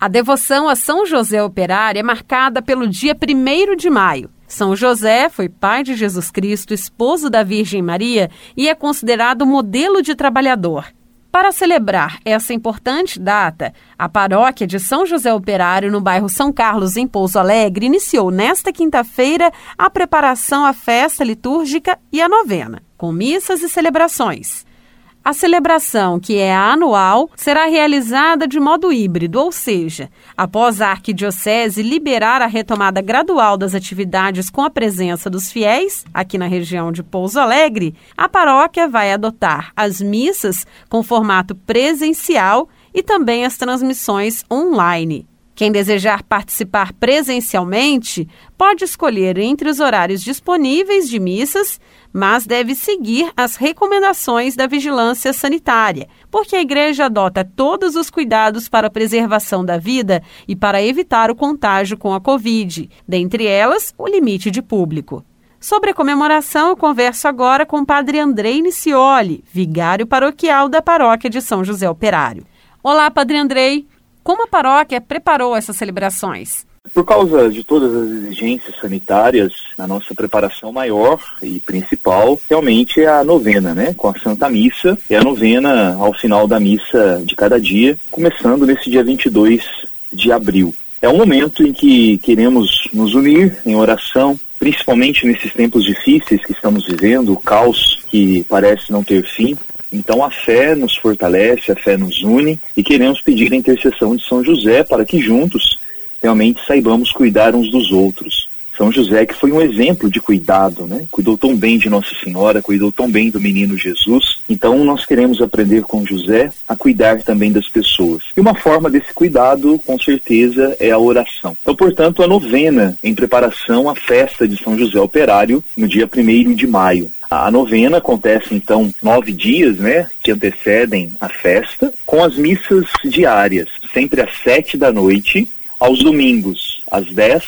A devoção a São José Operário é marcada pelo dia 1 de maio. São José foi pai de Jesus Cristo, esposo da Virgem Maria e é considerado modelo de trabalhador. Para celebrar essa importante data, a paróquia de São José Operário, no bairro São Carlos, em Pouso Alegre, iniciou nesta quinta-feira a preparação à festa litúrgica e a novena, com missas e celebrações. A celebração, que é anual, será realizada de modo híbrido, ou seja, após a Arquidiocese liberar a retomada gradual das atividades com a presença dos fiéis, aqui na região de Pouso Alegre, a paróquia vai adotar as missas com formato presencial e também as transmissões online. Quem desejar participar presencialmente pode escolher entre os horários disponíveis de missas, mas deve seguir as recomendações da vigilância sanitária, porque a igreja adota todos os cuidados para a preservação da vida e para evitar o contágio com a Covid, dentre elas, o limite de público. Sobre a comemoração, eu converso agora com o padre Andrei Nicioli, vigário paroquial da paróquia de São José Operário. Olá, padre Andrei. Como a paróquia preparou essas celebrações? Por causa de todas as exigências sanitárias, a nossa preparação maior e principal realmente é a novena, né? Com a Santa Missa e a novena ao final da missa de cada dia, começando nesse dia 22 de abril. É um momento em que queremos nos unir em oração, principalmente nesses tempos difíceis que estamos vivendo, o caos que parece não ter fim, então a fé nos fortalece, a fé nos une e queremos pedir a intercessão de São José para que juntos realmente saibamos cuidar uns dos outros. São José que foi um exemplo de cuidado, né? Cuidou tão bem de Nossa Senhora, cuidou tão bem do menino Jesus. Então nós queremos aprender com José a cuidar também das pessoas. E uma forma desse cuidado, com certeza, é a oração. Então, portanto, a novena em preparação à festa de São José Operário no dia 1 de maio. A novena acontece então nove dias, né, que antecedem a festa, com as missas diárias, sempre às sete da noite, aos domingos, às dez,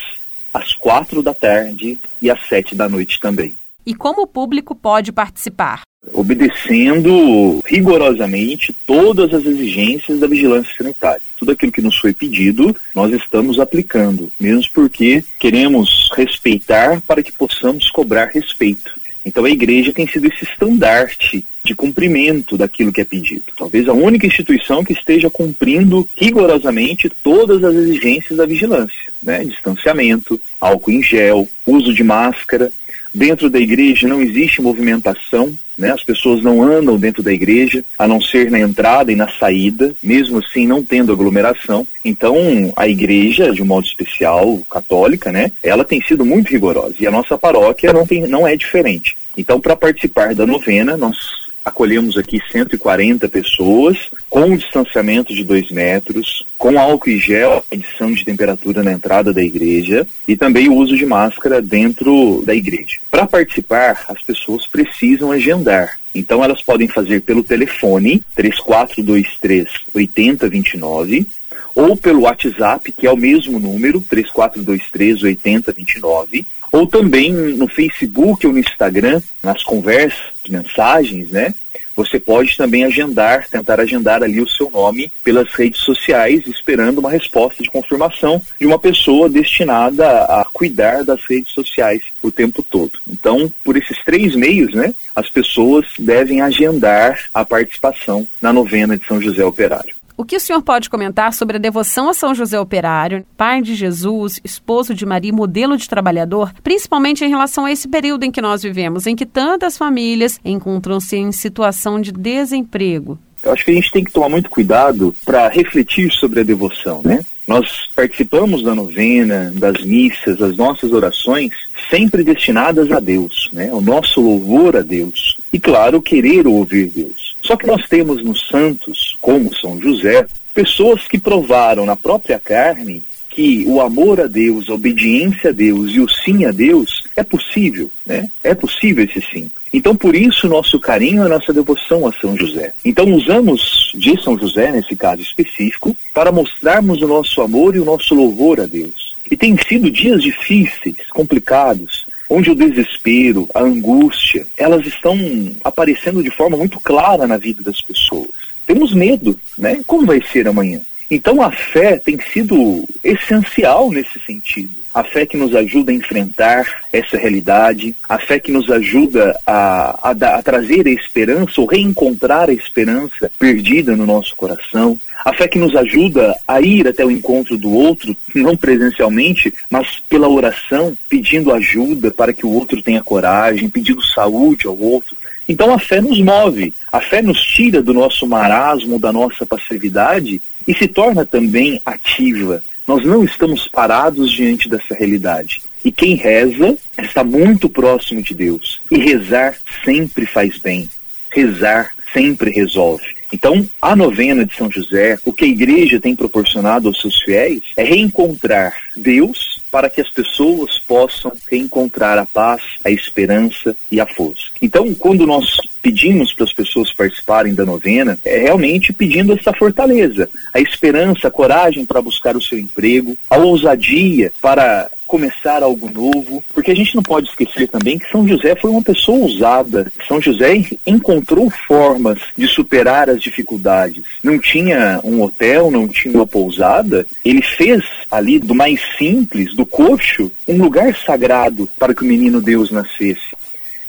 às quatro da tarde e às sete da noite também. E como o público pode participar? Obedecendo rigorosamente todas as exigências da vigilância sanitária. Tudo aquilo que nos foi pedido, nós estamos aplicando, mesmo porque queremos respeitar para que possamos cobrar respeito. Então a igreja tem sido esse estandarte de cumprimento daquilo que é pedido. Talvez a única instituição que esteja cumprindo rigorosamente todas as exigências da vigilância, né? Distanciamento, álcool em gel, uso de máscara. Dentro da igreja não existe movimentação, né? As pessoas não andam dentro da igreja, a não ser na entrada e na saída, mesmo assim não tendo aglomeração. Então, a igreja, de um modo especial, católica, né? Ela tem sido muito rigorosa e a nossa paróquia não, tem, não é diferente. Então, para participar da novena, nós acolhemos aqui 140 pessoas, com um distanciamento de dois metros, com álcool e gel, medição de temperatura na entrada da igreja e também o uso de máscara dentro da igreja. Para participar, as pessoas precisam agendar. Então elas podem fazer pelo telefone 3423 8029 ou pelo WhatsApp, que é o mesmo número, 3423 8029 ou também no Facebook ou no Instagram, nas conversas, mensagens, né? Você pode também agendar, tentar agendar ali o seu nome pelas redes sociais, esperando uma resposta de confirmação de uma pessoa destinada a cuidar das redes sociais o tempo todo. Então, por esses três meios, né, as pessoas devem agendar a participação na novena de São José Operário. O que o senhor pode comentar sobre a devoção a São José Operário, pai de Jesus, esposo de Maria, modelo de trabalhador, principalmente em relação a esse período em que nós vivemos, em que tantas famílias encontram-se em situação de desemprego? Eu acho que a gente tem que tomar muito cuidado para refletir sobre a devoção, né? Nós participamos da novena, das missas, as nossas orações, sempre destinadas a Deus, né? O nosso louvor a Deus. E, claro, querer ouvir Deus. Só que nós temos nos santos, como São José, pessoas que provaram na própria carne que o amor a Deus, a obediência a Deus e o sim a Deus é possível, né? É possível esse sim. Então, por isso, nosso carinho a nossa devoção a São José. Então, usamos de São José, nesse caso específico, para mostrarmos o nosso amor e o nosso louvor a Deus. E tem sido dias difíceis, complicados, onde o desespero, a angústia, elas estão aparecendo de forma muito clara na vida das pessoas. Temos medo, né? Como vai ser amanhã? Então a fé tem sido essencial nesse sentido. A fé que nos ajuda a enfrentar essa realidade, a fé que nos ajuda a, a, a trazer a esperança ou reencontrar a esperança perdida no nosso coração, a fé que nos ajuda a ir até o encontro do outro, não presencialmente, mas pela oração, pedindo ajuda para que o outro tenha coragem, pedindo saúde ao outro. Então a fé nos move, a fé nos tira do nosso marasmo, da nossa passividade e se torna também ativa. Nós não estamos parados diante dessa realidade. E quem reza está muito próximo de Deus. E rezar sempre faz bem. Rezar sempre resolve. Então, a novena de São José, o que a igreja tem proporcionado aos seus fiéis é reencontrar Deus para que as pessoas possam reencontrar a paz, a esperança e a força. Então, quando nós pedimos para as pessoas participarem da novena, é realmente pedindo essa fortaleza, a esperança, a coragem para buscar o seu emprego, a ousadia para começar algo novo, porque a gente não pode esquecer também que São José foi uma pessoa ousada. São José encontrou formas de superar as dificuldades. Não tinha um hotel, não tinha uma pousada. Ele fez ali do mais simples, do coxo, um lugar sagrado para que o menino Deus nascesse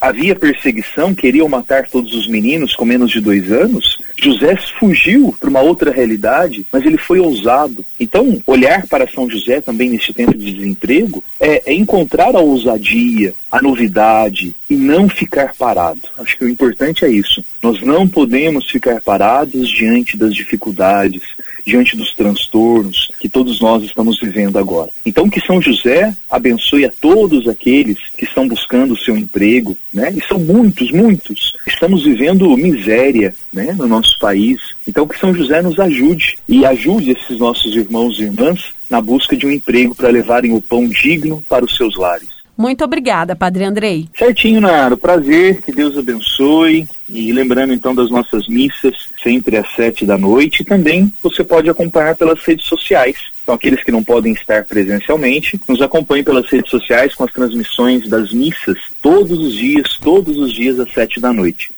havia perseguição, queriam matar todos os meninos com menos de dois anos, José fugiu para uma outra realidade, mas ele foi ousado. Então, olhar para São José também neste tempo de desemprego é, é encontrar a ousadia, a novidade e não ficar parado. Acho que o importante é isso. Nós não podemos ficar parados diante das dificuldades, diante dos transtornos que todos nós estamos vivendo agora. Então, que São José abençoe a todos aqueles que estão buscando o seu emprego, né? E são muitos, muitos. Estamos vivendo miséria, né, no nosso país. Então, que São José nos ajude e ajude esses nossos irmãos e irmãs na busca de um emprego para levarem o pão digno para os seus lares. Muito obrigada, Padre Andrei. Certinho, Nara. Prazer, que Deus abençoe. E lembrando então das nossas missas, sempre às sete da noite. E também você pode acompanhar pelas redes sociais. Então, aqueles que não podem estar presencialmente, nos acompanhem pelas redes sociais com as transmissões das missas todos os dias, todos os dias às sete da noite.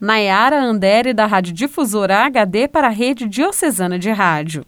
Nayara Andere, da Rádio Difusora HD para a Rede Diocesana de Rádio.